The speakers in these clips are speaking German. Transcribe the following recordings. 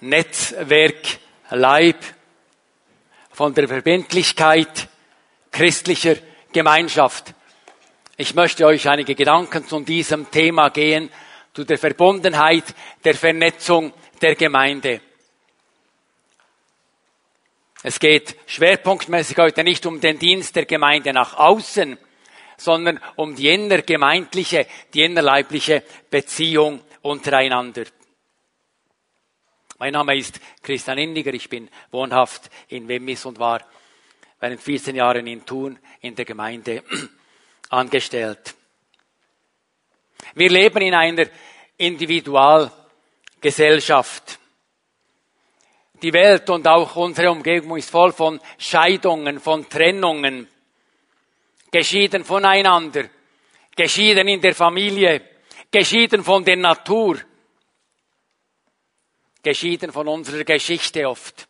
Netzwerk Leib, von der Verbindlichkeit christlicher Gemeinschaft. Ich möchte euch einige Gedanken zu diesem Thema gehen, zu der Verbundenheit, der Vernetzung der Gemeinde. Es geht schwerpunktmäßig heute nicht um den Dienst der Gemeinde nach außen, sondern um die innergemeindliche, die innerleibliche Beziehung untereinander. Mein Name ist Christian Indiger, ich bin wohnhaft in Wemmis und war während 14 Jahren in Thun in der Gemeinde angestellt. Wir leben in einer Individualgesellschaft. Die Welt und auch unsere Umgebung ist voll von Scheidungen, von Trennungen, geschieden voneinander, geschieden in der Familie, geschieden von der Natur, geschieden von unserer Geschichte oft.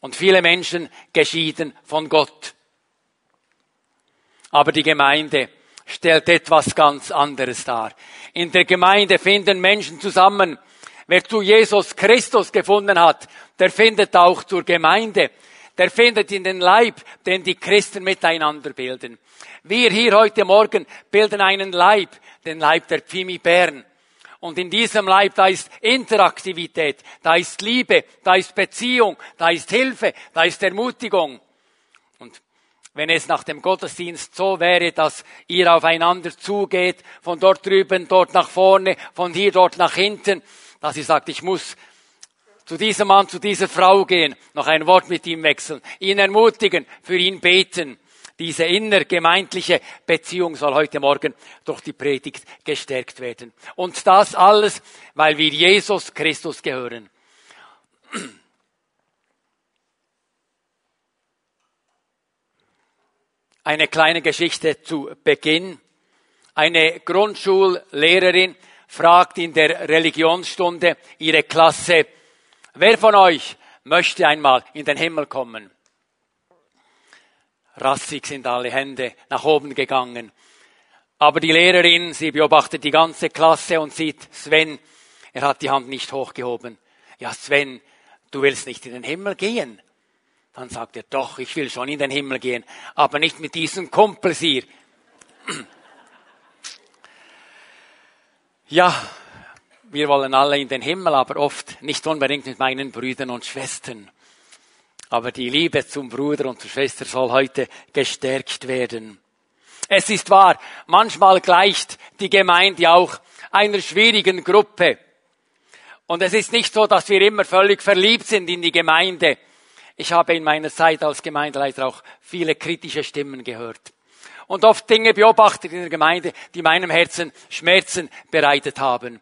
Und viele Menschen geschieden von Gott. Aber die Gemeinde stellt etwas ganz anderes dar. In der Gemeinde finden Menschen zusammen. Wer zu Jesus Christus gefunden hat, der findet auch zur Gemeinde. Der findet in den Leib, den die Christen miteinander bilden. Wir hier heute Morgen bilden einen Leib, den Leib der Pfimi Bern. Und in diesem Leib, da ist Interaktivität, da ist Liebe, da ist Beziehung, da ist Hilfe, da ist Ermutigung. Und wenn es nach dem Gottesdienst so wäre, dass ihr aufeinander zugeht, von dort drüben, dort nach vorne, von hier, dort nach hinten, dass ihr sagt, ich muss zu diesem Mann, zu dieser Frau gehen, noch ein Wort mit ihm wechseln, ihn ermutigen, für ihn beten. Diese innergemeindliche Beziehung soll heute Morgen durch die Predigt gestärkt werden. Und das alles, weil wir Jesus Christus gehören. Eine kleine Geschichte zu Beginn. Eine Grundschullehrerin fragt in der Religionsstunde ihre Klasse, wer von euch möchte einmal in den Himmel kommen? Rassig sind alle Hände nach oben gegangen. Aber die Lehrerin, sie beobachtet die ganze Klasse und sieht Sven, er hat die Hand nicht hochgehoben. Ja, Sven, du willst nicht in den Himmel gehen. Dann sagt er, doch, ich will schon in den Himmel gehen, aber nicht mit diesen Kumpels hier. Ja, wir wollen alle in den Himmel, aber oft nicht unbedingt mit meinen Brüdern und Schwestern. Aber die Liebe zum Bruder und zur Schwester soll heute gestärkt werden. Es ist wahr, manchmal gleicht die Gemeinde auch einer schwierigen Gruppe. Und es ist nicht so, dass wir immer völlig verliebt sind in die Gemeinde. Ich habe in meiner Zeit als Gemeindeleiter auch viele kritische Stimmen gehört. Und oft Dinge beobachtet in der Gemeinde, die meinem Herzen Schmerzen bereitet haben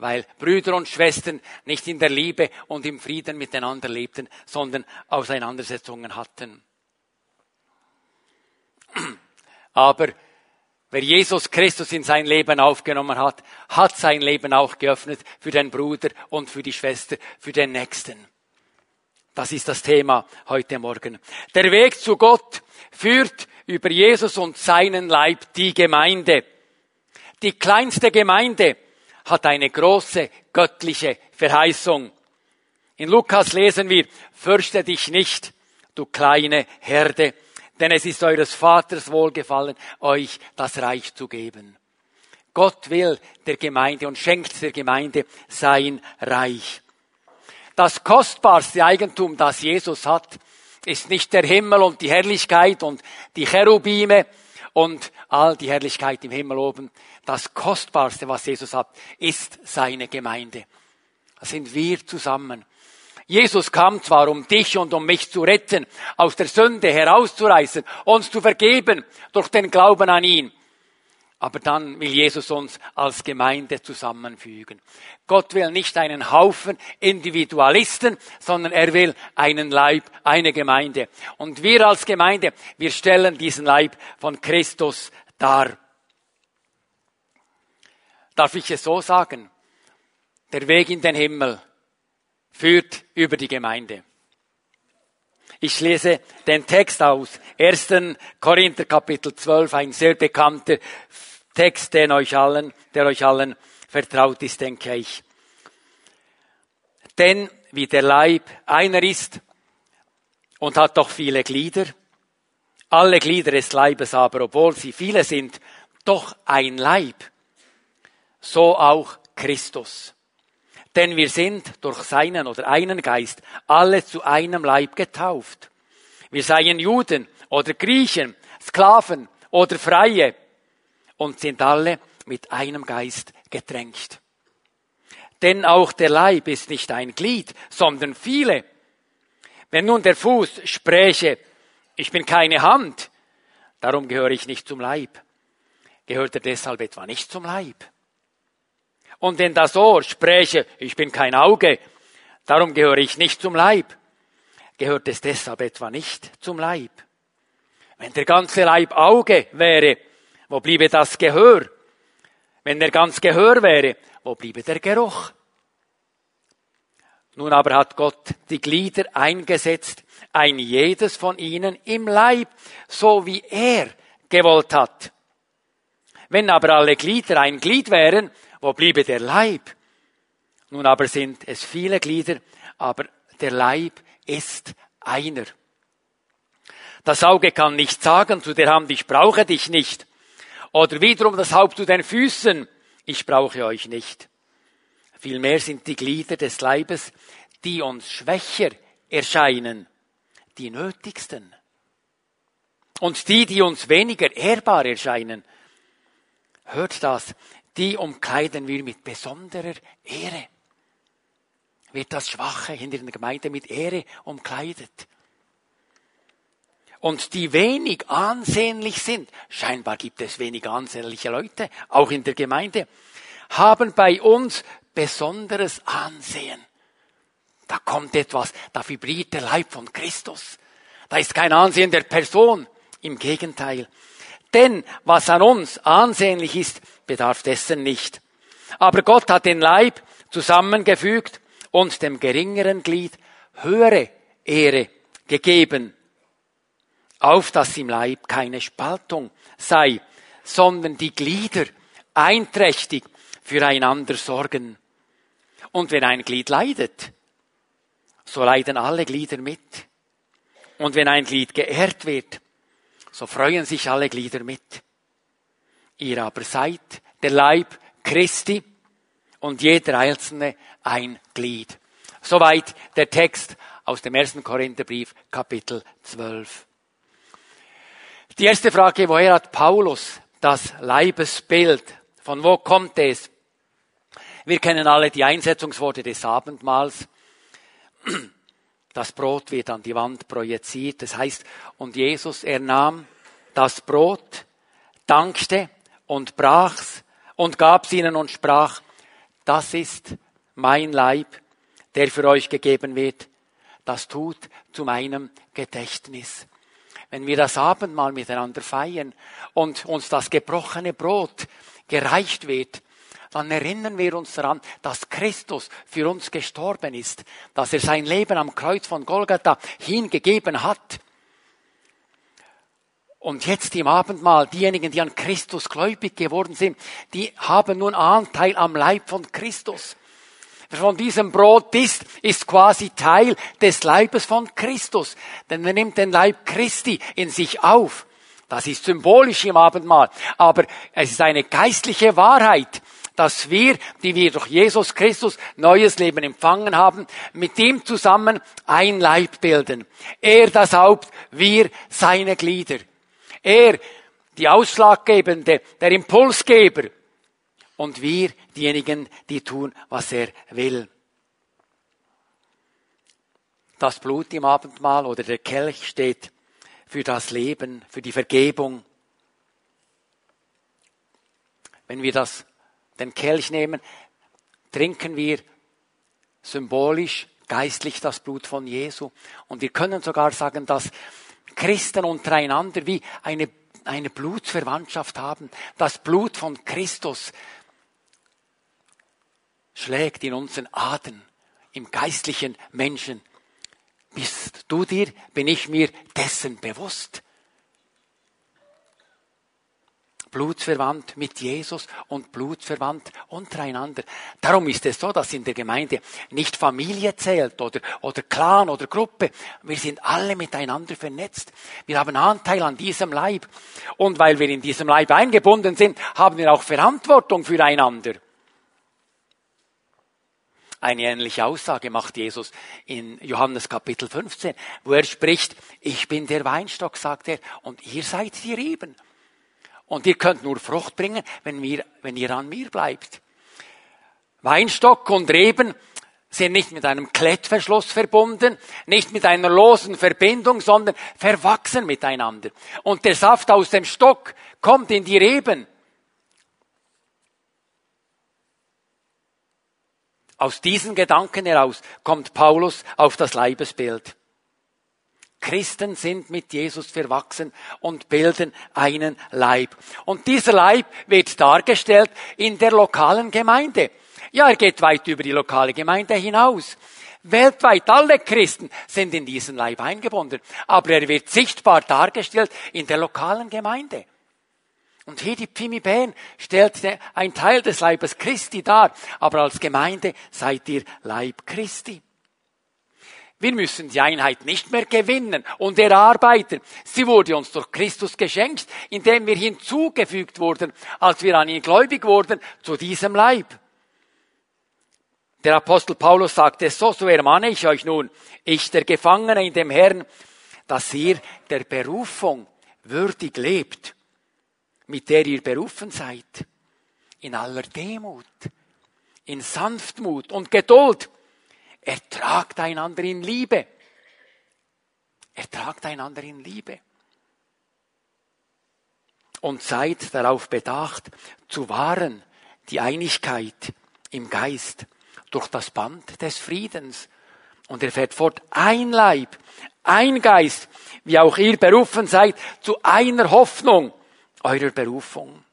weil Brüder und Schwestern nicht in der Liebe und im Frieden miteinander lebten, sondern Auseinandersetzungen hatten. Aber wer Jesus Christus in sein Leben aufgenommen hat, hat sein Leben auch geöffnet für den Bruder und für die Schwester, für den Nächsten. Das ist das Thema heute Morgen. Der Weg zu Gott führt über Jesus und seinen Leib die Gemeinde. Die kleinste Gemeinde hat eine große göttliche Verheißung. In Lukas lesen wir, fürchte dich nicht, du kleine Herde, denn es ist eures Vaters Wohlgefallen, euch das Reich zu geben. Gott will der Gemeinde und schenkt der Gemeinde sein Reich. Das kostbarste Eigentum, das Jesus hat, ist nicht der Himmel und die Herrlichkeit und die Cherubime und all die Herrlichkeit im Himmel oben, das Kostbarste, was Jesus hat, ist seine Gemeinde. Das sind wir zusammen. Jesus kam zwar, um dich und um mich zu retten, aus der Sünde herauszureißen, uns zu vergeben durch den Glauben an ihn. Aber dann will Jesus uns als Gemeinde zusammenfügen. Gott will nicht einen Haufen Individualisten, sondern er will einen Leib, eine Gemeinde. Und wir als Gemeinde, wir stellen diesen Leib von Christus dar. Darf ich es so sagen? Der Weg in den Himmel führt über die Gemeinde. Ich lese den Text aus 1. Korinther Kapitel 12, ein sehr bekannter Text, den euch allen, der euch allen vertraut ist, denke ich. Denn wie der Leib einer ist und hat doch viele Glieder, alle Glieder des Leibes aber, obwohl sie viele sind, doch ein Leib, so auch Christus. Denn wir sind durch seinen oder einen Geist alle zu einem Leib getauft. Wir seien Juden oder Griechen, Sklaven oder Freie und sind alle mit einem Geist getränkt. Denn auch der Leib ist nicht ein Glied, sondern viele. Wenn nun der Fuß spräche, ich bin keine Hand, darum gehöre ich nicht zum Leib, gehört er deshalb etwa nicht zum Leib? Und wenn das Ohr spräche, ich bin kein Auge, darum gehöre ich nicht zum Leib, gehört es deshalb etwa nicht zum Leib? Wenn der ganze Leib Auge wäre, wo bliebe das Gehör? Wenn der ganz Gehör wäre, wo bliebe der Geruch? Nun aber hat Gott die Glieder eingesetzt, ein jedes von ihnen im Leib, so wie er gewollt hat. Wenn aber alle Glieder ein Glied wären, wo bliebe der Leib? Nun aber sind es viele Glieder, aber der Leib ist einer. Das Auge kann nicht sagen zu der Hand, ich brauche dich nicht. Oder wiederum das Haupt zu den Füßen, ich brauche euch nicht. Vielmehr sind die Glieder des Leibes, die uns schwächer erscheinen, die nötigsten. Und die, die uns weniger ehrbar erscheinen, hört das, die umkleiden wir mit besonderer Ehre. Wird das Schwache in der Gemeinde mit Ehre umkleidet. Und die wenig ansehnlich sind, scheinbar gibt es wenig ansehnliche Leute, auch in der Gemeinde, haben bei uns besonderes Ansehen. Da kommt etwas, da vibriert der Leib von Christus. Da ist kein Ansehen der Person. Im Gegenteil. Denn was an uns ansehnlich ist, bedarf dessen nicht. Aber Gott hat den Leib zusammengefügt und dem geringeren Glied höhere Ehre gegeben, auf dass im Leib keine Spaltung sei, sondern die Glieder einträchtig füreinander sorgen. Und wenn ein Glied leidet, so leiden alle Glieder mit. Und wenn ein Glied geehrt wird, so freuen sich alle Glieder mit. Ihr aber seid der Leib Christi und jeder einzelne ein Glied. Soweit der Text aus dem ersten Korintherbrief, Kapitel 12. Die erste Frage, woher hat Paulus das Leibesbild? Von wo kommt es? Wir kennen alle die Einsetzungsworte des Abendmahls. Das Brot wird an die Wand projiziert. Das heißt, und Jesus, er nahm das Brot, dankte und brach's und gab's ihnen und sprach, das ist mein Leib, der für euch gegeben wird. Das tut zu meinem Gedächtnis. Wenn wir das Abendmahl miteinander feiern und uns das gebrochene Brot gereicht wird, dann erinnern wir uns daran, dass Christus für uns gestorben ist, dass er sein Leben am Kreuz von Golgatha hingegeben hat. Und jetzt im Abendmahl, diejenigen, die an Christus gläubig geworden sind, die haben nun Anteil am Leib von Christus. Von diesem Brot isst, ist quasi Teil des Leibes von Christus. Denn er nimmt den Leib Christi in sich auf. Das ist symbolisch im Abendmahl. Aber es ist eine geistliche Wahrheit dass wir, die wir durch Jesus Christus neues Leben empfangen haben, mit ihm zusammen ein Leib bilden. Er das Haupt, wir seine Glieder. Er, die Ausschlaggebende, der Impulsgeber. Und wir, diejenigen, die tun, was er will. Das Blut im Abendmahl oder der Kelch steht für das Leben, für die Vergebung. Wenn wir das den Kelch nehmen, trinken wir symbolisch, geistlich das Blut von Jesu. Und wir können sogar sagen, dass Christen untereinander wie eine, eine Blutsverwandtschaft haben. Das Blut von Christus schlägt in unseren Adern, im geistlichen Menschen. Bist du dir, bin ich mir dessen bewusst? blutsverwandt mit Jesus und blutsverwandt untereinander. Darum ist es so, dass in der Gemeinde nicht Familie zählt oder, oder Clan oder Gruppe. Wir sind alle miteinander vernetzt. Wir haben Anteil an diesem Leib. Und weil wir in diesem Leib eingebunden sind, haben wir auch Verantwortung füreinander. Eine ähnliche Aussage macht Jesus in Johannes Kapitel 15, wo er spricht, ich bin der Weinstock, sagt er, und ihr seid die Reben. Und ihr könnt nur Frucht bringen, wenn, wir, wenn ihr an mir bleibt. Weinstock und Reben sind nicht mit einem Klettverschluss verbunden, nicht mit einer losen Verbindung, sondern verwachsen miteinander. Und der Saft aus dem Stock kommt in die Reben. Aus diesen Gedanken heraus kommt Paulus auf das Leibesbild. Christen sind mit Jesus verwachsen und bilden einen Leib. Und dieser Leib wird dargestellt in der lokalen Gemeinde. Ja, er geht weit über die lokale Gemeinde hinaus. Weltweit alle Christen sind in diesen Leib eingebunden, aber er wird sichtbar dargestellt in der lokalen Gemeinde. Und hier die Pimi Bern stellt ein Teil des Leibes Christi dar, aber als Gemeinde seid ihr Leib Christi. Wir müssen die Einheit nicht mehr gewinnen und erarbeiten. Sie wurde uns durch Christus geschenkt, indem wir hinzugefügt wurden, als wir an ihn gläubig wurden, zu diesem Leib. Der Apostel Paulus sagte es so, so ermahne ich euch nun, ich der Gefangene in dem Herrn, dass ihr der Berufung würdig lebt, mit der ihr berufen seid, in aller Demut, in Sanftmut und Geduld, Ertragt einander in Liebe. Ertragt einander in Liebe. Und seid darauf bedacht, zu wahren die Einigkeit im Geist durch das Band des Friedens. Und er fährt fort, ein Leib, ein Geist, wie auch ihr berufen seid, zu einer Hoffnung eurer Berufung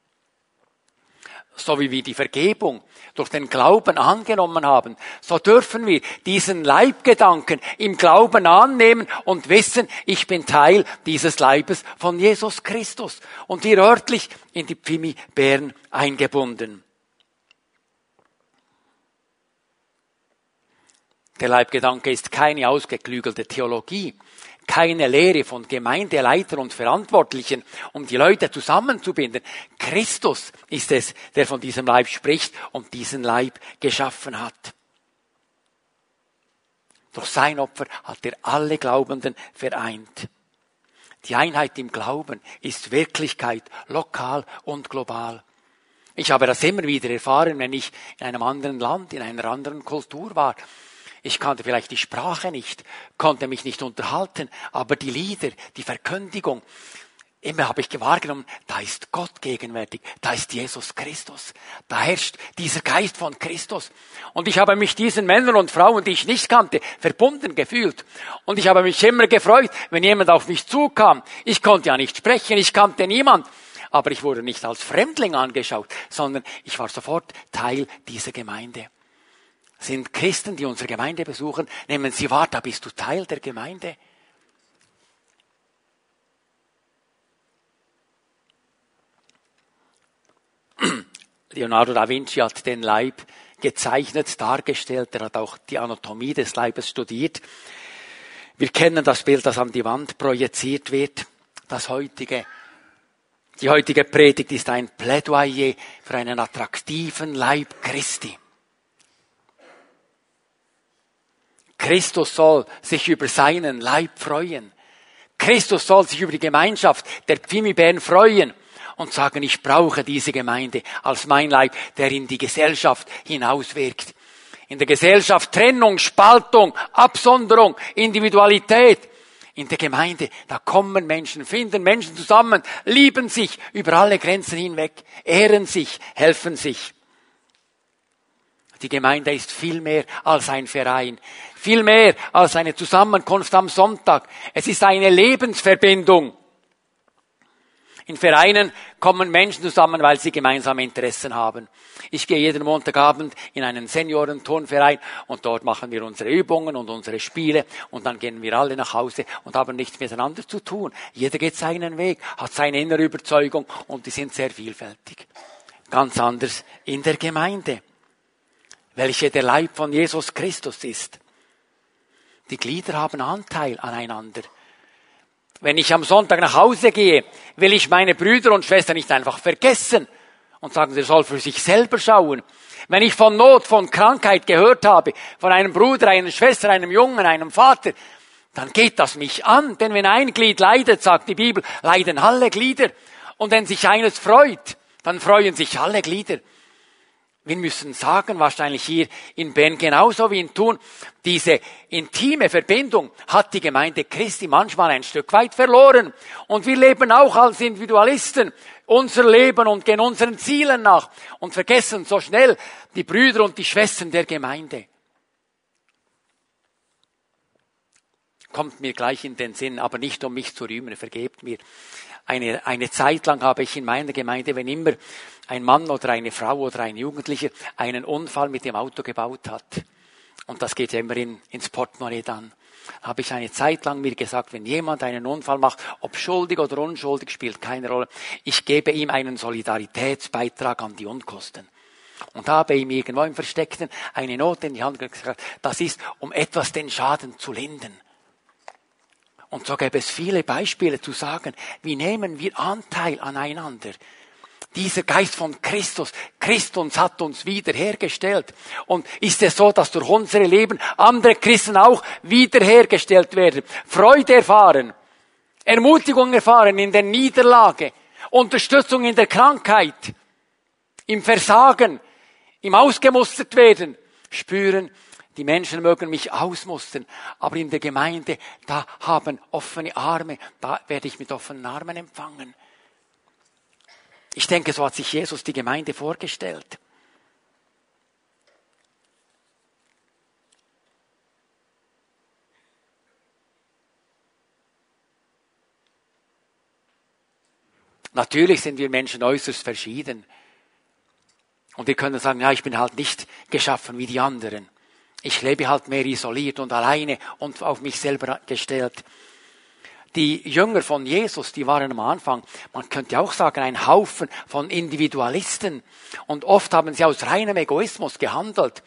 so wie wir die Vergebung durch den Glauben angenommen haben, so dürfen wir diesen Leibgedanken im Glauben annehmen und wissen, ich bin Teil dieses Leibes von Jesus Christus und hier örtlich in die Pfimi Bern eingebunden. Der Leibgedanke ist keine ausgeklügelte Theologie, keine Lehre von Gemeindeleitern und Verantwortlichen, um die Leute zusammenzubinden. Christus ist es, der von diesem Leib spricht und diesen Leib geschaffen hat. Durch sein Opfer hat er alle Glaubenden vereint. Die Einheit im Glauben ist Wirklichkeit, lokal und global. Ich habe das immer wieder erfahren, wenn ich in einem anderen Land, in einer anderen Kultur war. Ich kannte vielleicht die Sprache nicht, konnte mich nicht unterhalten, aber die Lieder, die Verkündigung, immer habe ich wahrgenommen, da ist Gott gegenwärtig, da ist Jesus Christus, da herrscht dieser Geist von Christus. Und ich habe mich diesen Männern und Frauen, die ich nicht kannte, verbunden gefühlt. Und ich habe mich immer gefreut, wenn jemand auf mich zukam. Ich konnte ja nicht sprechen, ich kannte niemand. Aber ich wurde nicht als Fremdling angeschaut, sondern ich war sofort Teil dieser Gemeinde sind Christen, die unsere Gemeinde besuchen, nehmen sie wahr, da bist du Teil der Gemeinde. Leonardo da Vinci hat den Leib gezeichnet, dargestellt, er hat auch die Anatomie des Leibes studiert. Wir kennen das Bild, das an die Wand projiziert wird. Das heutige, die heutige Predigt ist ein Plädoyer für einen attraktiven Leib Christi. Christus soll sich über seinen Leib freuen. Christus soll sich über die Gemeinschaft der Pfimibären freuen und sagen, ich brauche diese Gemeinde als mein Leib, der in die Gesellschaft hinauswirkt. In der Gesellschaft Trennung, Spaltung, Absonderung, Individualität. In der Gemeinde, da kommen Menschen, finden Menschen zusammen, lieben sich über alle Grenzen hinweg, ehren sich, helfen sich. Die Gemeinde ist viel mehr als ein Verein, viel mehr als eine Zusammenkunft am Sonntag. Es ist eine Lebensverbindung. In Vereinen kommen Menschen zusammen, weil sie gemeinsame Interessen haben. Ich gehe jeden Montagabend in einen Seniorenturnverein und dort machen wir unsere Übungen und unsere Spiele und dann gehen wir alle nach Hause und haben nichts miteinander zu tun. Jeder geht seinen Weg, hat seine innere Überzeugung und die sind sehr vielfältig. Ganz anders in der Gemeinde, welche der Leib von Jesus Christus ist. Die Glieder haben Anteil aneinander. Wenn ich am Sonntag nach Hause gehe, will ich meine Brüder und Schwestern nicht einfach vergessen und sagen, der soll für sich selber schauen. Wenn ich von Not, von Krankheit gehört habe, von einem Bruder, einer Schwester, einem Jungen, einem Vater, dann geht das mich an. Denn wenn ein Glied leidet, sagt die Bibel, leiden alle Glieder. Und wenn sich eines freut, dann freuen sich alle Glieder. Wir müssen sagen, wahrscheinlich hier in Bern genauso wie in Thun, diese intime Verbindung hat die Gemeinde Christi manchmal ein Stück weit verloren. Und wir leben auch als Individualisten unser Leben und gehen unseren Zielen nach und vergessen so schnell die Brüder und die Schwestern der Gemeinde. Kommt mir gleich in den Sinn, aber nicht um mich zu rühmen, vergebt mir. Eine, eine Zeit lang habe ich in meiner Gemeinde, wenn immer ein Mann oder eine Frau oder ein Jugendlicher einen Unfall mit dem Auto gebaut hat, und das geht ja immer in, ins Portemonnaie dann, habe ich eine Zeit lang mir gesagt, wenn jemand einen Unfall macht, ob schuldig oder unschuldig, spielt keine Rolle, ich gebe ihm einen Solidaritätsbeitrag an die Unkosten. Und habe ihm irgendwo im Versteckten eine Note in die Hand gesagt, das ist, um etwas den Schaden zu lindern. Und so gäbe es viele Beispiele zu sagen, wie nehmen wir Anteil aneinander. Dieser Geist von Christus, Christus hat uns wiederhergestellt. Und ist es so, dass durch unsere Leben andere Christen auch wiederhergestellt werden, Freude erfahren, Ermutigung erfahren in der Niederlage, Unterstützung in der Krankheit, im Versagen, im Ausgemustert werden, spüren, die Menschen mögen mich ausmustern, aber in der Gemeinde, da haben offene Arme, da werde ich mit offenen Armen empfangen. Ich denke, so hat sich Jesus die Gemeinde vorgestellt. Natürlich sind wir Menschen äußerst verschieden. Und wir können sagen, ja, ich bin halt nicht geschaffen wie die anderen. Ich lebe halt mehr isoliert und alleine und auf mich selber gestellt. Die Jünger von Jesus, die waren am Anfang, man könnte auch sagen, ein Haufen von Individualisten. Und oft haben sie aus reinem Egoismus gehandelt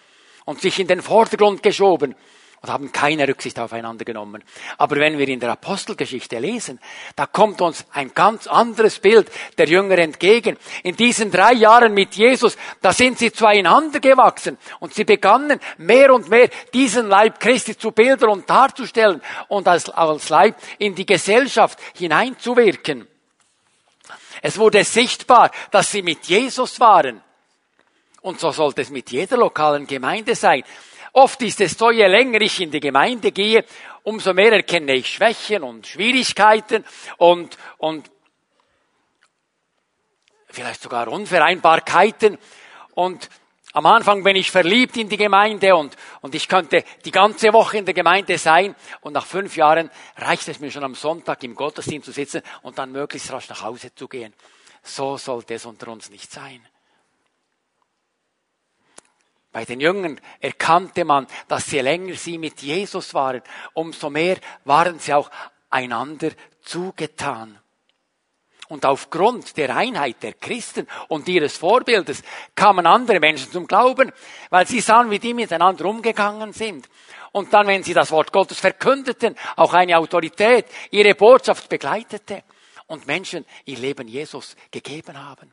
und sich in den Vordergrund geschoben und haben keine Rücksicht aufeinander genommen. Aber wenn wir in der Apostelgeschichte lesen, da kommt uns ein ganz anderes Bild der Jünger entgegen. In diesen drei Jahren mit Jesus, da sind sie zueinander gewachsen und sie begannen mehr und mehr diesen Leib Christi zu bilden und darzustellen und als, als Leib in die Gesellschaft hineinzuwirken. Es wurde sichtbar, dass sie mit Jesus waren. Und so sollte es mit jeder lokalen Gemeinde sein. Oft ist es so, je länger ich in die Gemeinde gehe, umso mehr erkenne ich Schwächen und Schwierigkeiten und, und vielleicht sogar Unvereinbarkeiten. Und am Anfang bin ich verliebt in die Gemeinde und, und ich könnte die ganze Woche in der Gemeinde sein und nach fünf Jahren reicht es mir schon am Sonntag im Gottesdienst zu sitzen und dann möglichst rasch nach Hause zu gehen. So sollte es unter uns nicht sein. Bei den Jüngern erkannte man, dass je länger sie mit Jesus waren, umso mehr waren sie auch einander zugetan. Und aufgrund der Einheit der Christen und ihres Vorbildes kamen andere Menschen zum Glauben, weil sie sahen, wie die miteinander umgegangen sind. Und dann, wenn sie das Wort Gottes verkündeten, auch eine Autorität ihre Botschaft begleitete und Menschen ihr Leben Jesus gegeben haben.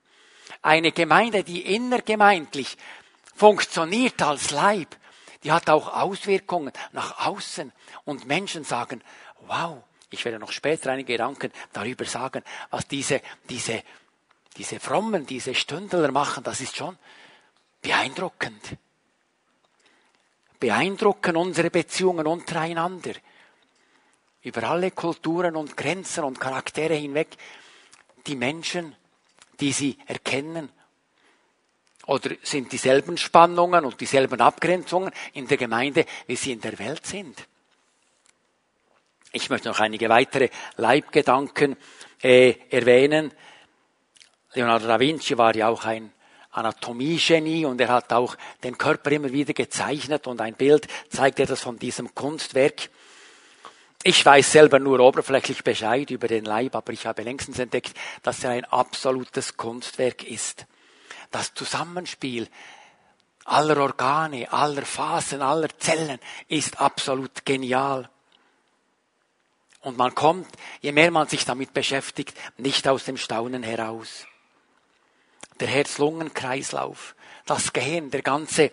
Eine Gemeinde, die innergemeindlich funktioniert als Leib, die hat auch Auswirkungen nach außen. Und Menschen sagen, wow, ich werde noch später einige Gedanken darüber sagen, was diese, diese, diese Frommen, diese Stündler machen, das ist schon beeindruckend. Beeindrucken unsere Beziehungen untereinander. Über alle Kulturen und Grenzen und Charaktere hinweg. Die Menschen, die sie erkennen oder sind dieselben Spannungen und dieselben Abgrenzungen in der Gemeinde, wie sie in der Welt sind? Ich möchte noch einige weitere Leibgedanken äh, erwähnen. Leonardo da Vinci war ja auch ein Anatomiegenie und er hat auch den Körper immer wieder gezeichnet und ein Bild zeigt etwas von diesem Kunstwerk. Ich weiß selber nur oberflächlich Bescheid über den Leib, aber ich habe längstens entdeckt, dass er ein absolutes Kunstwerk ist. Das Zusammenspiel aller Organe, aller Phasen, aller Zellen ist absolut genial. Und man kommt, je mehr man sich damit beschäftigt, nicht aus dem Staunen heraus. Der Herz-Lungen-Kreislauf, das Gehirn, der ganze,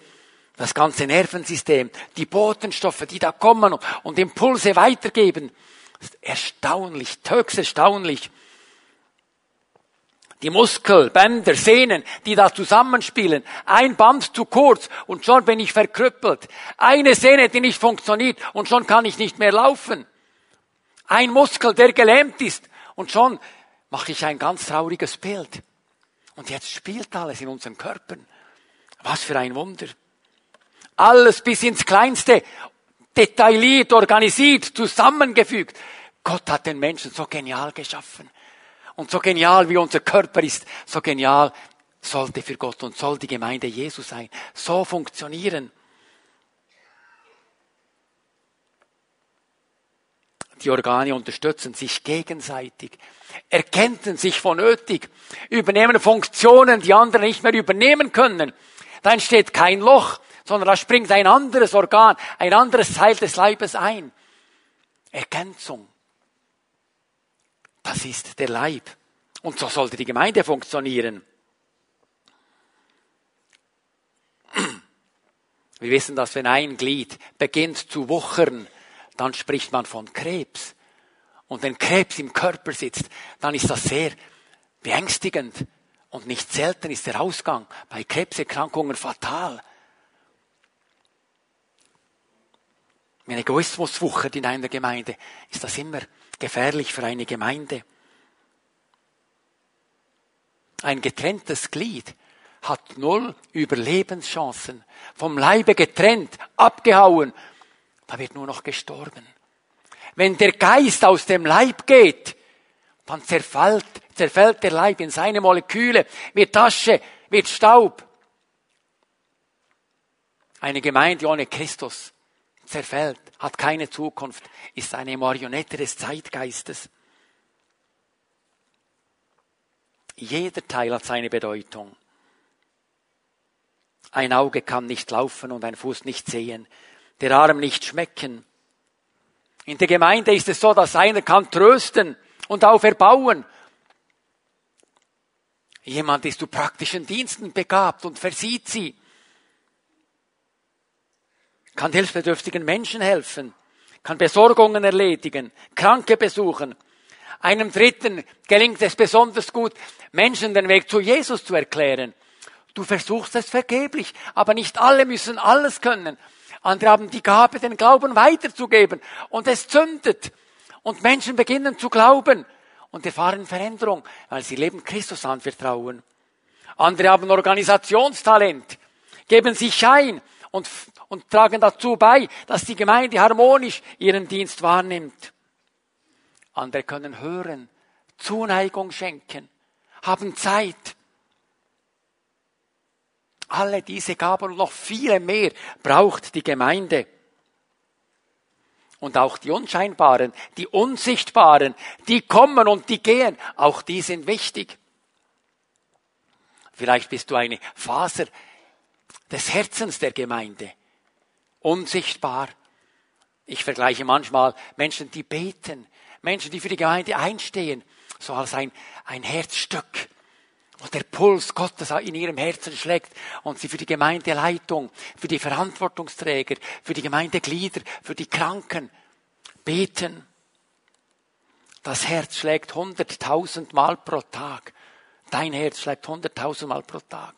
das ganze Nervensystem, die Botenstoffe, die da kommen und Impulse weitergeben, ist erstaunlich, höchst erstaunlich. Die Muskel, Bänder, Sehnen, die da zusammenspielen. Ein Band zu kurz und schon bin ich verkrüppelt. Eine Sehne, die nicht funktioniert und schon kann ich nicht mehr laufen. Ein Muskel, der gelähmt ist und schon mache ich ein ganz trauriges Bild. Und jetzt spielt alles in unseren Körpern. Was für ein Wunder. Alles bis ins Kleinste, detailliert, organisiert, zusammengefügt. Gott hat den Menschen so genial geschaffen. Und so genial wie unser Körper ist, so genial sollte für Gott und soll die Gemeinde Jesu sein. So funktionieren. Die Organe unterstützen sich gegenseitig, erkennen sich von nötig, übernehmen Funktionen, die andere nicht mehr übernehmen können. Da entsteht kein Loch, sondern da springt ein anderes Organ, ein anderes Teil des Leibes ein. Ergänzung. Das ist der Leib. Und so sollte die Gemeinde funktionieren. Wir wissen, dass wenn ein Glied beginnt zu wuchern, dann spricht man von Krebs. Und wenn Krebs im Körper sitzt, dann ist das sehr beängstigend. Und nicht selten ist der Ausgang bei Krebserkrankungen fatal. Wenn Egoismus wuchert in einer Gemeinde, ist das immer gefährlich für eine Gemeinde. Ein getrenntes Glied hat null Überlebenschancen. Vom Leibe getrennt, abgehauen, da wird nur noch gestorben. Wenn der Geist aus dem Leib geht, dann zerfällt, zerfällt der Leib in seine Moleküle, wird Asche, wird Staub. Eine Gemeinde ohne Christus zerfällt, hat keine Zukunft, ist eine Marionette des Zeitgeistes. Jeder Teil hat seine Bedeutung. Ein Auge kann nicht laufen und ein Fuß nicht sehen, der Arm nicht schmecken. In der Gemeinde ist es so, dass einer kann trösten und auferbauen. Jemand ist zu praktischen Diensten begabt und versieht sie kann hilfsbedürftigen Menschen helfen, kann Besorgungen erledigen, Kranke besuchen. Einem Dritten gelingt es besonders gut, Menschen den Weg zu Jesus zu erklären. Du versuchst es vergeblich, aber nicht alle müssen alles können. Andere haben die Gabe, den Glauben weiterzugeben und es zündet. Und Menschen beginnen zu glauben und erfahren Veränderung, weil sie Leben Christus anvertrauen. Andere haben Organisationstalent, geben sich ein und und tragen dazu bei, dass die Gemeinde harmonisch ihren Dienst wahrnimmt. Andere können hören, Zuneigung schenken, haben Zeit. Alle diese Gaben und noch viele mehr braucht die Gemeinde. Und auch die unscheinbaren, die unsichtbaren, die kommen und die gehen, auch die sind wichtig. Vielleicht bist du eine Faser des Herzens der Gemeinde unsichtbar. Ich vergleiche manchmal Menschen, die beten, Menschen, die für die Gemeinde einstehen, so als ein, ein Herzstück, wo der Puls Gottes in ihrem Herzen schlägt und sie für die Gemeindeleitung, für die Verantwortungsträger, für die Gemeindeglieder, für die Kranken beten. Das Herz schlägt hunderttausend Mal pro Tag. Dein Herz schlägt hunderttausend Mal pro Tag.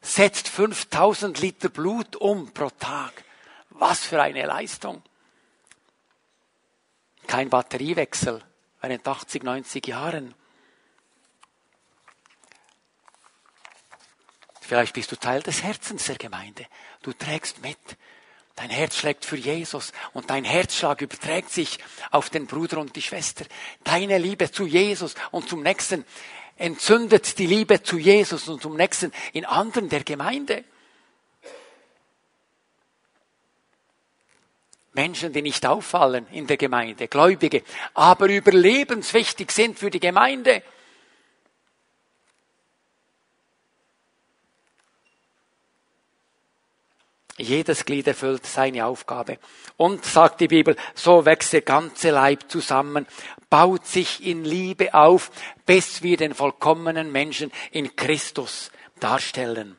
Setzt 5000 Liter Blut um pro Tag. Was für eine Leistung. Kein Batteriewechsel während 80, 90 Jahren. Vielleicht bist du Teil des Herzens der Gemeinde. Du trägst mit. Dein Herz schlägt für Jesus und dein Herzschlag überträgt sich auf den Bruder und die Schwester. Deine Liebe zu Jesus und zum Nächsten entzündet die Liebe zu Jesus und zum Nächsten in anderen der Gemeinde. Menschen, die nicht auffallen in der Gemeinde, Gläubige, aber überlebenswichtig sind für die Gemeinde. Jedes Glied erfüllt seine Aufgabe. Und, sagt die Bibel, so wächst der ganze Leib zusammen, baut sich in Liebe auf, bis wir den vollkommenen Menschen in Christus darstellen.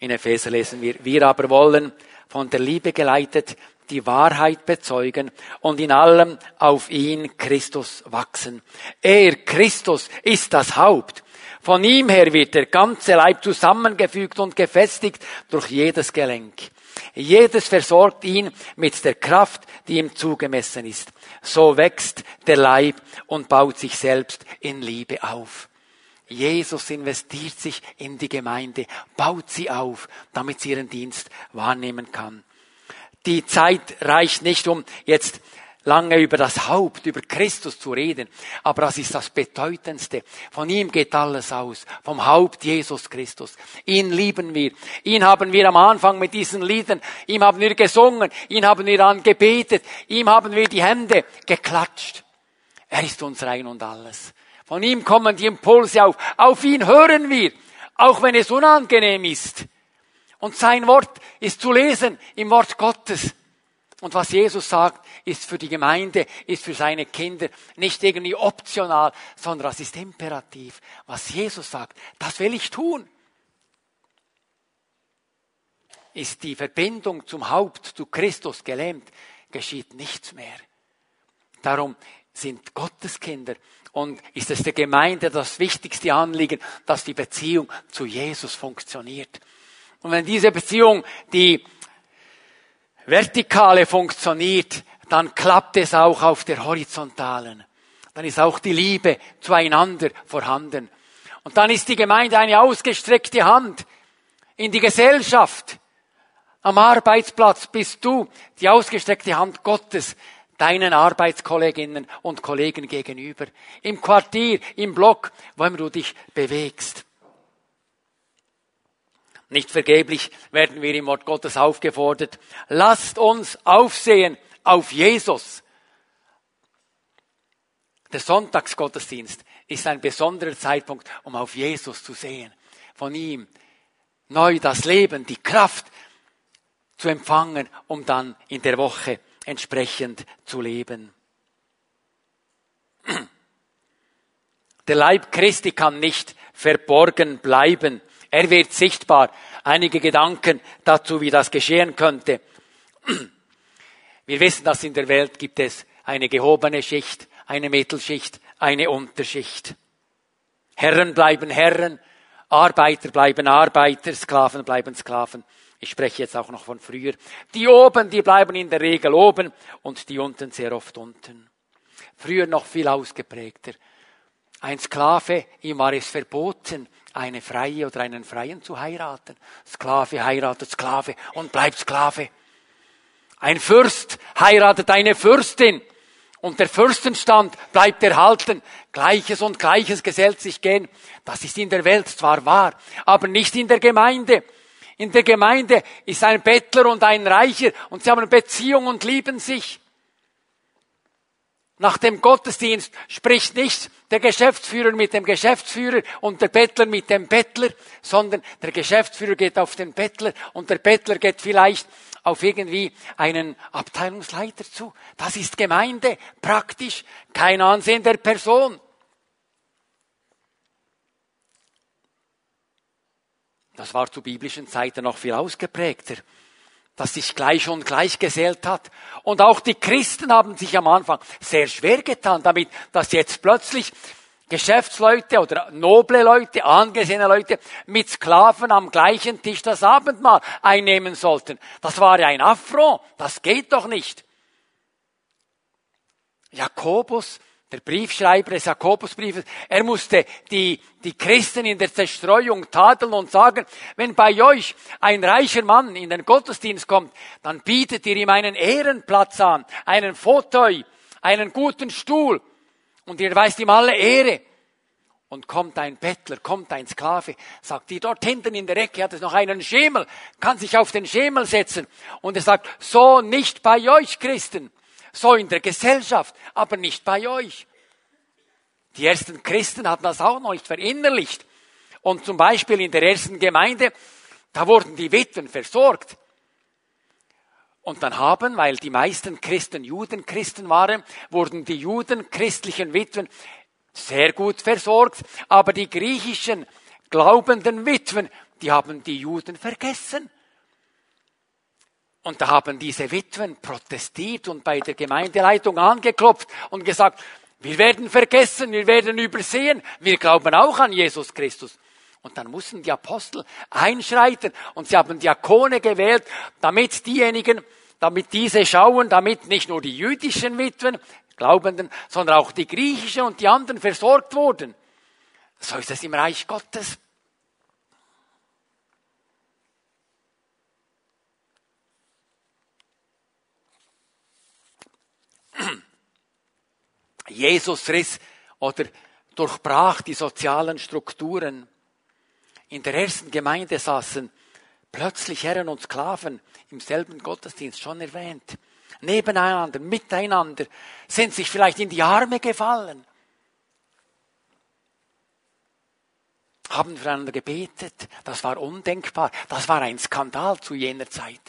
In Epheser lesen wir, wir aber wollen von der Liebe geleitet die Wahrheit bezeugen und in allem auf ihn Christus wachsen. Er, Christus, ist das Haupt. Von ihm her wird der ganze Leib zusammengefügt und gefestigt durch jedes Gelenk. Jedes versorgt ihn mit der Kraft, die ihm zugemessen ist. So wächst der Leib und baut sich selbst in Liebe auf. Jesus investiert sich in die Gemeinde, baut sie auf, damit sie ihren Dienst wahrnehmen kann. Die Zeit reicht nicht, um jetzt lange über das Haupt, über Christus zu reden, aber das ist das Bedeutendste. Von ihm geht alles aus, vom Haupt Jesus Christus. Ihn lieben wir. Ihn haben wir am Anfang mit diesen Liedern, ihm haben wir gesungen, ihn haben wir angebetet, ihm haben wir die Hände geklatscht. Er ist uns rein und alles. Von ihm kommen die Impulse auf. Auf ihn hören wir, auch wenn es unangenehm ist. Und sein Wort ist zu lesen im Wort Gottes. Und was Jesus sagt, ist für die Gemeinde, ist für seine Kinder nicht irgendwie optional, sondern das ist imperativ. Was Jesus sagt, das will ich tun. Ist die Verbindung zum Haupt, zu Christus gelähmt, geschieht nichts mehr. Darum sind Gotteskinder und ist es der Gemeinde das wichtigste Anliegen, dass die Beziehung zu Jesus funktioniert. Und wenn diese Beziehung, die vertikale funktioniert, dann klappt es auch auf der horizontalen. Dann ist auch die Liebe zueinander vorhanden. Und dann ist die Gemeinde eine ausgestreckte Hand in die Gesellschaft. Am Arbeitsplatz bist du die ausgestreckte Hand Gottes, deinen Arbeitskolleginnen und Kollegen gegenüber, im Quartier, im Block, wo immer du dich bewegst. Nicht vergeblich werden wir im Wort Gottes aufgefordert, lasst uns aufsehen auf Jesus. Der Sonntagsgottesdienst ist ein besonderer Zeitpunkt, um auf Jesus zu sehen, von ihm neu das Leben, die Kraft zu empfangen, um dann in der Woche entsprechend zu leben. Der Leib Christi kann nicht verborgen bleiben. Er wird sichtbar. Einige Gedanken dazu, wie das geschehen könnte. Wir wissen, dass in der Welt gibt es eine gehobene Schicht, eine Mittelschicht, eine Unterschicht. Herren bleiben Herren, Arbeiter bleiben Arbeiter, Sklaven bleiben Sklaven. Ich spreche jetzt auch noch von früher. Die oben, die bleiben in der Regel oben und die unten sehr oft unten. Früher noch viel ausgeprägter. Ein Sklave, ihm war es verboten, eine Freie oder einen Freien zu heiraten. Sklave heiratet Sklave und bleibt Sklave. Ein Fürst heiratet eine Fürstin und der Fürstenstand bleibt erhalten. Gleiches und Gleiches gesellt sich gehen. Das ist in der Welt zwar wahr, aber nicht in der Gemeinde. In der Gemeinde ist ein Bettler und ein Reicher und sie haben Beziehung und lieben sich. Nach dem Gottesdienst spricht nicht der Geschäftsführer mit dem Geschäftsführer und der Bettler mit dem Bettler, sondern der Geschäftsführer geht auf den Bettler und der Bettler geht vielleicht auf irgendwie einen Abteilungsleiter zu. Das ist Gemeinde, praktisch, kein Ansehen der Person. Das war zu biblischen Zeiten noch viel ausgeprägter, dass sich gleich und gleich gesellt hat. Und auch die Christen haben sich am Anfang sehr schwer getan damit, dass jetzt plötzlich Geschäftsleute oder noble Leute, angesehene Leute mit Sklaven am gleichen Tisch das Abendmahl einnehmen sollten. Das war ja ein Affront. Das geht doch nicht. Jakobus, der Briefschreiber des Jakobusbriefes, er musste die, die Christen in der Zerstreuung tadeln und sagen, wenn bei euch ein reicher Mann in den Gottesdienst kommt, dann bietet ihr ihm einen Ehrenplatz an, einen Fauteuil, einen guten Stuhl und ihr weist ihm alle Ehre. Und kommt ein Bettler, kommt ein Sklave, sagt ihr, dort hinten in der Ecke hat es noch einen Schemel, kann sich auf den Schemel setzen. Und er sagt, so nicht bei euch Christen so in der Gesellschaft, aber nicht bei euch. Die ersten Christen hatten das auch noch nicht verinnerlicht. Und zum Beispiel in der ersten Gemeinde, da wurden die Witwen versorgt. Und dann haben, weil die meisten Christen Judenchristen waren, wurden die Juden christlichen Witwen sehr gut versorgt, aber die griechischen glaubenden Witwen, die haben die Juden vergessen. Und da haben diese Witwen protestiert und bei der Gemeindeleitung angeklopft und gesagt, wir werden vergessen, wir werden übersehen, wir glauben auch an Jesus Christus. Und dann mussten die Apostel einschreiten und sie haben Diakone gewählt, damit diejenigen, damit diese schauen, damit nicht nur die jüdischen Witwen, Glaubenden, sondern auch die griechischen und die anderen versorgt wurden. So ist es im Reich Gottes. Jesus riss oder durchbrach die sozialen Strukturen. In der ersten Gemeinde saßen plötzlich Herren und Sklaven im selben Gottesdienst, schon erwähnt. Nebeneinander, miteinander, sind sich vielleicht in die Arme gefallen. Haben füreinander gebetet. Das war undenkbar. Das war ein Skandal zu jener Zeit.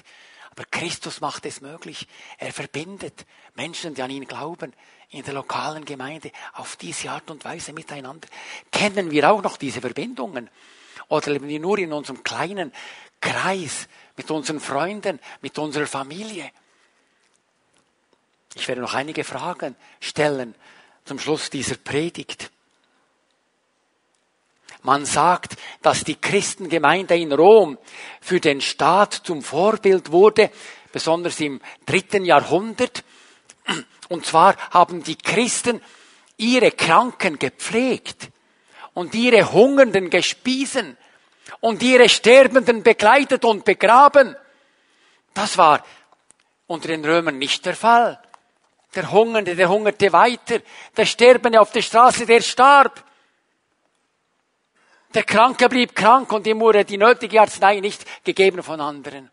Aber Christus macht es möglich. Er verbindet Menschen, die an ihn glauben, in der lokalen Gemeinde auf diese Art und Weise miteinander. Kennen wir auch noch diese Verbindungen? Oder leben wir nur in unserem kleinen Kreis mit unseren Freunden, mit unserer Familie? Ich werde noch einige Fragen stellen zum Schluss dieser Predigt. Man sagt, dass die Christengemeinde in Rom für den Staat zum Vorbild wurde, besonders im dritten Jahrhundert. Und zwar haben die Christen ihre Kranken gepflegt und ihre Hungernden gespiesen und ihre Sterbenden begleitet und begraben. Das war unter den Römern nicht der Fall. Der Hungernde, der hungerte weiter. Der Sterbende auf der Straße, der starb. Der Kranke blieb krank und ihm wurde die nötige Arznei nicht gegeben von anderen.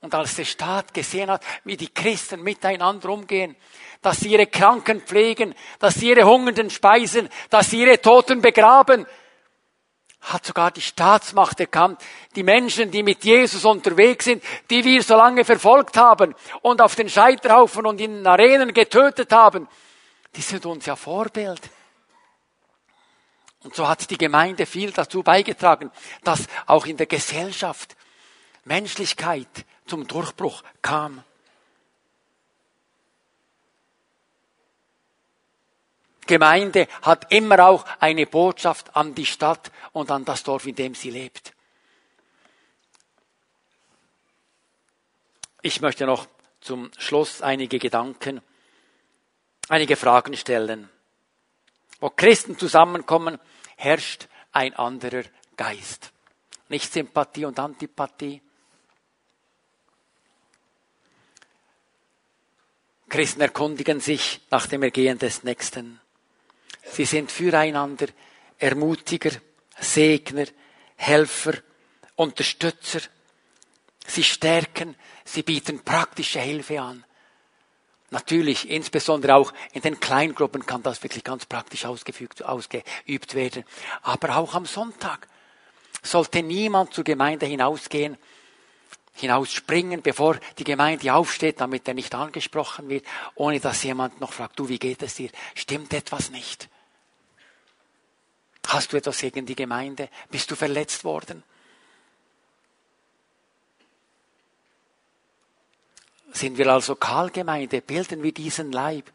Und als der Staat gesehen hat, wie die Christen miteinander umgehen, dass sie ihre Kranken pflegen, dass sie ihre Hungernden speisen, dass sie ihre Toten begraben, hat sogar die Staatsmacht erkannt, die Menschen, die mit Jesus unterwegs sind, die wir so lange verfolgt haben und auf den Scheiterhaufen und in Arenen getötet haben, die sind uns ja Vorbild. Und so hat die Gemeinde viel dazu beigetragen, dass auch in der Gesellschaft Menschlichkeit zum Durchbruch kam. Gemeinde hat immer auch eine Botschaft an die Stadt und an das Dorf, in dem sie lebt. Ich möchte noch zum Schluss einige Gedanken, einige Fragen stellen. Wo Christen zusammenkommen, herrscht ein anderer Geist. Nicht Sympathie und Antipathie. Christen erkundigen sich nach dem Ergehen des Nächsten. Sie sind füreinander Ermutiger, Segner, Helfer, Unterstützer. Sie stärken, sie bieten praktische Hilfe an. Natürlich, insbesondere auch in den Kleingruppen kann das wirklich ganz praktisch ausgefügt, ausgeübt werden. Aber auch am Sonntag sollte niemand zur Gemeinde hinausgehen, hinausspringen, bevor die Gemeinde aufsteht, damit er nicht angesprochen wird, ohne dass jemand noch fragt, du, wie geht es dir? Stimmt etwas nicht? Hast du etwas gegen die Gemeinde? Bist du verletzt worden? Sind wir also Kahlgemeinde? Bilden wir diesen Leib?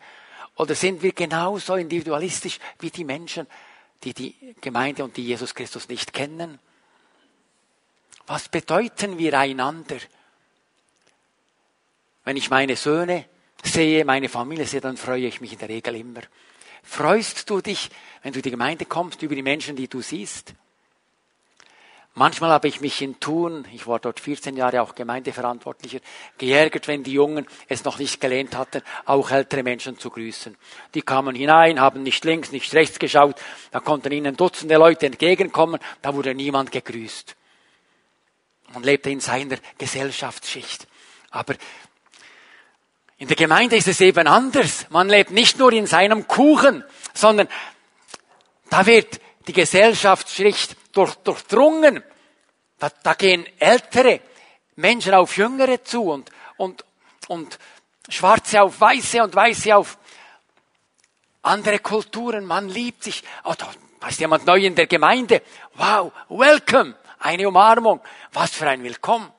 Oder sind wir genauso individualistisch wie die Menschen, die die Gemeinde und die Jesus Christus nicht kennen? Was bedeuten wir einander? Wenn ich meine Söhne sehe, meine Familie sehe, dann freue ich mich in der Regel immer. Freust du dich, wenn du in die Gemeinde kommst, über die Menschen, die du siehst? Manchmal habe ich mich in Thun, ich war dort 14 Jahre auch Gemeindeverantwortlicher, geärgert, wenn die Jungen es noch nicht gelernt hatten, auch ältere Menschen zu grüßen. Die kamen hinein, haben nicht links, nicht rechts geschaut, da konnten ihnen Dutzende Leute entgegenkommen, da wurde niemand gegrüßt. Man lebte in seiner Gesellschaftsschicht. Aber in der Gemeinde ist es eben anders. Man lebt nicht nur in seinem Kuchen, sondern da wird die Gesellschaftsschicht durch, durchdrungen. Da, da gehen ältere Menschen auf Jüngere zu und, und, und Schwarze auf Weiße und Weiße auf andere Kulturen. Man liebt sich. Oh, da ist jemand neu in der Gemeinde. Wow, welcome. Eine Umarmung. Was für ein Willkommen.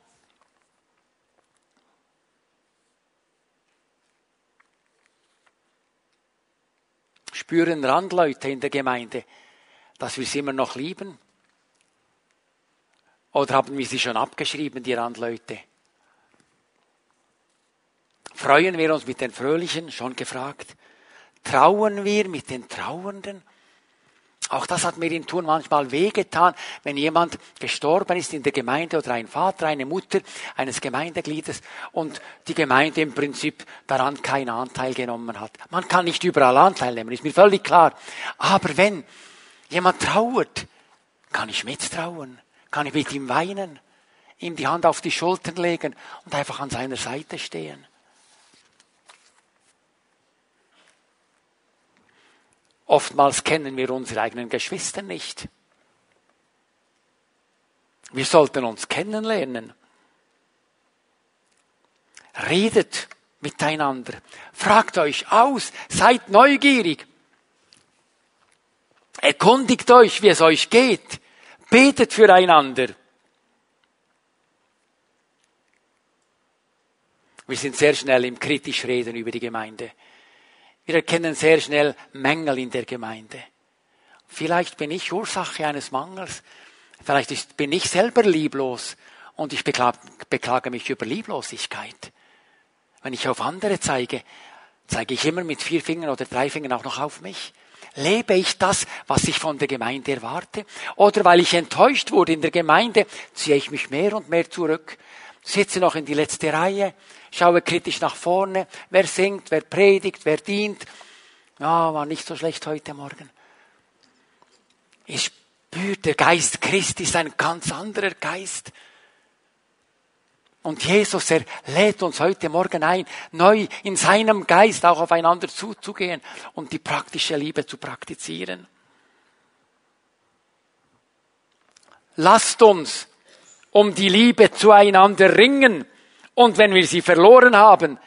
Spüren Randleute in der Gemeinde, dass wir sie immer noch lieben? Oder haben wir sie schon abgeschrieben, die Randleute? Freuen wir uns mit den Fröhlichen? Schon gefragt. Trauen wir mit den Trauernden? Auch das hat mir in Tun manchmal wehgetan, wenn jemand gestorben ist in der Gemeinde oder ein Vater, eine Mutter eines Gemeindegliedes und die Gemeinde im Prinzip daran keinen Anteil genommen hat. Man kann nicht überall Anteil nehmen, ist mir völlig klar. Aber wenn jemand trauert, kann ich mittrauen kann ich mit ihm weinen, ihm die Hand auf die Schultern legen und einfach an seiner Seite stehen. Oftmals kennen wir unsere eigenen Geschwister nicht. Wir sollten uns kennenlernen. Redet miteinander. Fragt euch aus. Seid neugierig. Erkundigt euch, wie es euch geht. Betet füreinander. Wir sind sehr schnell im kritisch Reden über die Gemeinde. Wir erkennen sehr schnell Mängel in der Gemeinde. Vielleicht bin ich Ursache eines Mangels. Vielleicht bin ich selber lieblos und ich beklage mich über Lieblosigkeit. Wenn ich auf andere zeige, zeige ich immer mit vier Fingern oder drei Fingern auch noch auf mich. Lebe ich das, was ich von der Gemeinde erwarte? Oder weil ich enttäuscht wurde in der Gemeinde, ziehe ich mich mehr und mehr zurück, sitze noch in die letzte Reihe, schaue kritisch nach vorne, wer singt, wer predigt, wer dient. Ja, war nicht so schlecht heute Morgen. Ich spüre, der Geist Christi ist ein ganz anderer Geist. Und Jesus, er lädt uns heute Morgen ein, neu in seinem Geist auch aufeinander zuzugehen und die praktische Liebe zu praktizieren. Lasst uns um die Liebe zueinander ringen und wenn wir sie verloren haben,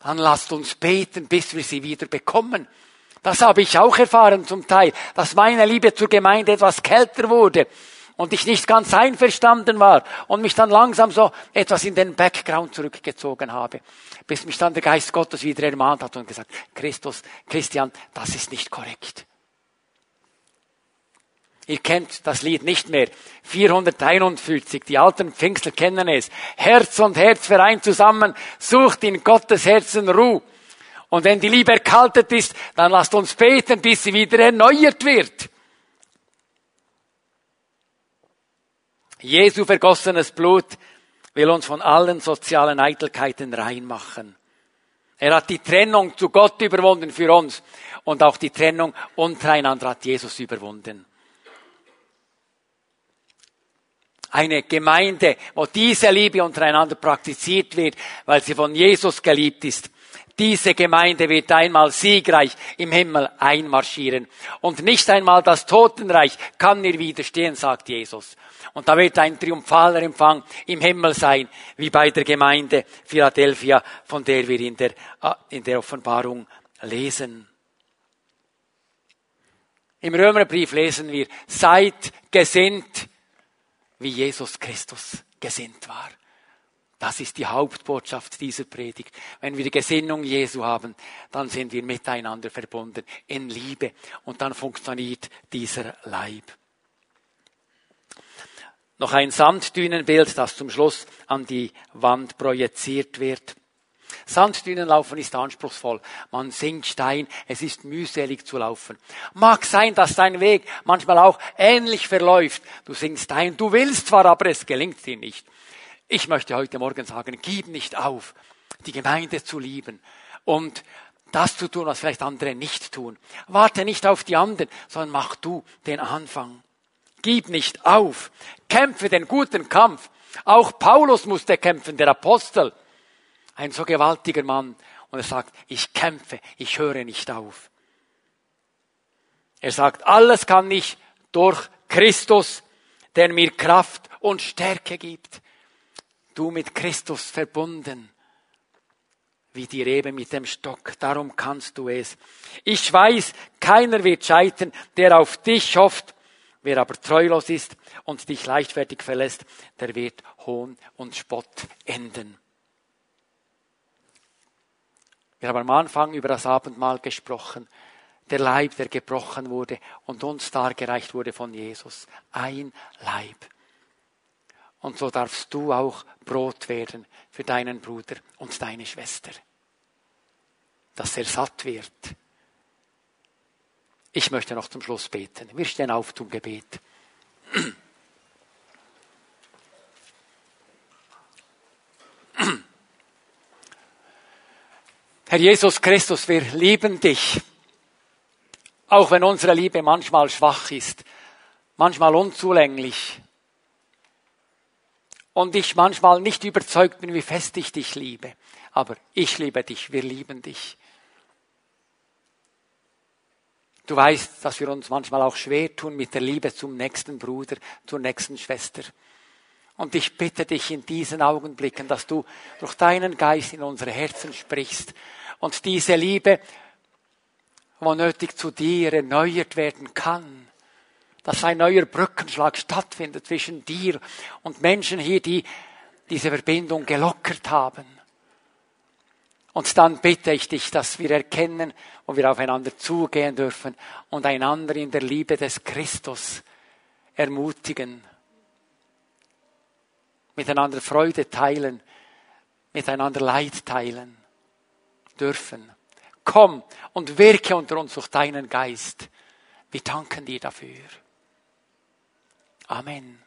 dann lasst uns beten, bis wir sie wieder bekommen. Das habe ich auch erfahren zum Teil, dass meine Liebe zur Gemeinde etwas kälter wurde und ich nicht ganz einverstanden war und mich dann langsam so etwas in den Background zurückgezogen habe, bis mich dann der Geist Gottes wieder ermahnt hat und gesagt, Christus, Christian, das ist nicht korrekt. Ihr kennt das Lied nicht mehr. 441, die alten Pfingstler kennen es. Herz und Herz vereint zusammen, sucht in Gottes Herzen Ruhe. Und wenn die Liebe erkaltet ist, dann lasst uns beten, bis sie wieder erneuert wird. Jesu vergossenes Blut will uns von allen sozialen Eitelkeiten reinmachen. Er hat die Trennung zu Gott überwunden für uns und auch die Trennung untereinander hat Jesus überwunden. Eine Gemeinde, wo diese Liebe untereinander praktiziert wird, weil sie von Jesus geliebt ist, diese Gemeinde wird einmal siegreich im Himmel einmarschieren. Und nicht einmal das Totenreich kann ihr widerstehen, sagt Jesus. Und da wird ein triumphaler Empfang im Himmel sein, wie bei der Gemeinde Philadelphia, von der wir in der, äh, in der Offenbarung lesen. Im Römerbrief lesen wir, seid gesinnt, wie Jesus Christus gesinnt war. Das ist die Hauptbotschaft dieser Predigt. Wenn wir die Gesinnung Jesu haben, dann sind wir miteinander verbunden in Liebe und dann funktioniert dieser Leib. Noch ein Sanddünenbild, das zum Schluss an die Wand projiziert wird. Sanddünenlaufen ist anspruchsvoll. Man sinkt Stein, es ist mühselig zu laufen. Mag sein, dass dein Weg manchmal auch ähnlich verläuft. Du sinkst ein, du willst zwar, aber es gelingt dir nicht. Ich möchte heute Morgen sagen, gib nicht auf, die Gemeinde zu lieben und das zu tun, was vielleicht andere nicht tun. Warte nicht auf die anderen, sondern mach du den Anfang. Gib nicht auf. Kämpfe den guten Kampf. Auch Paulus musste kämpfen, der Apostel. Ein so gewaltiger Mann. Und er sagt, ich kämpfe, ich höre nicht auf. Er sagt, alles kann ich durch Christus, der mir Kraft und Stärke gibt. Du mit Christus verbunden, wie die Rebe mit dem Stock, darum kannst du es. Ich weiß, keiner wird scheitern, der auf dich hofft. Wer aber treulos ist und dich leichtfertig verlässt, der wird Hohn und Spott enden. Wir haben am Anfang über das Abendmahl gesprochen. Der Leib, der gebrochen wurde und uns dargereicht wurde von Jesus. Ein Leib. Und so darfst du auch Brot werden für deinen Bruder und deine Schwester. Dass er satt wird. Ich möchte noch zum Schluss beten. Wir stehen auf zum Gebet. Herr Jesus Christus, wir lieben dich, auch wenn unsere Liebe manchmal schwach ist, manchmal unzulänglich und ich manchmal nicht überzeugt bin, wie fest ich dich liebe. Aber ich liebe dich, wir lieben dich. Du weißt, dass wir uns manchmal auch schwer tun mit der Liebe zum nächsten Bruder, zur nächsten Schwester. Und ich bitte dich in diesen Augenblicken, dass du durch deinen Geist in unsere Herzen sprichst und diese Liebe, wo nötig zu dir erneuert werden kann, dass ein neuer Brückenschlag stattfindet zwischen dir und Menschen hier, die diese Verbindung gelockert haben. Und dann bitte ich dich, dass wir erkennen, wo wir aufeinander zugehen dürfen und einander in der Liebe des Christus ermutigen. Miteinander Freude teilen, miteinander Leid teilen dürfen. Komm und wirke unter uns durch deinen Geist. Wir danken dir dafür. Amen.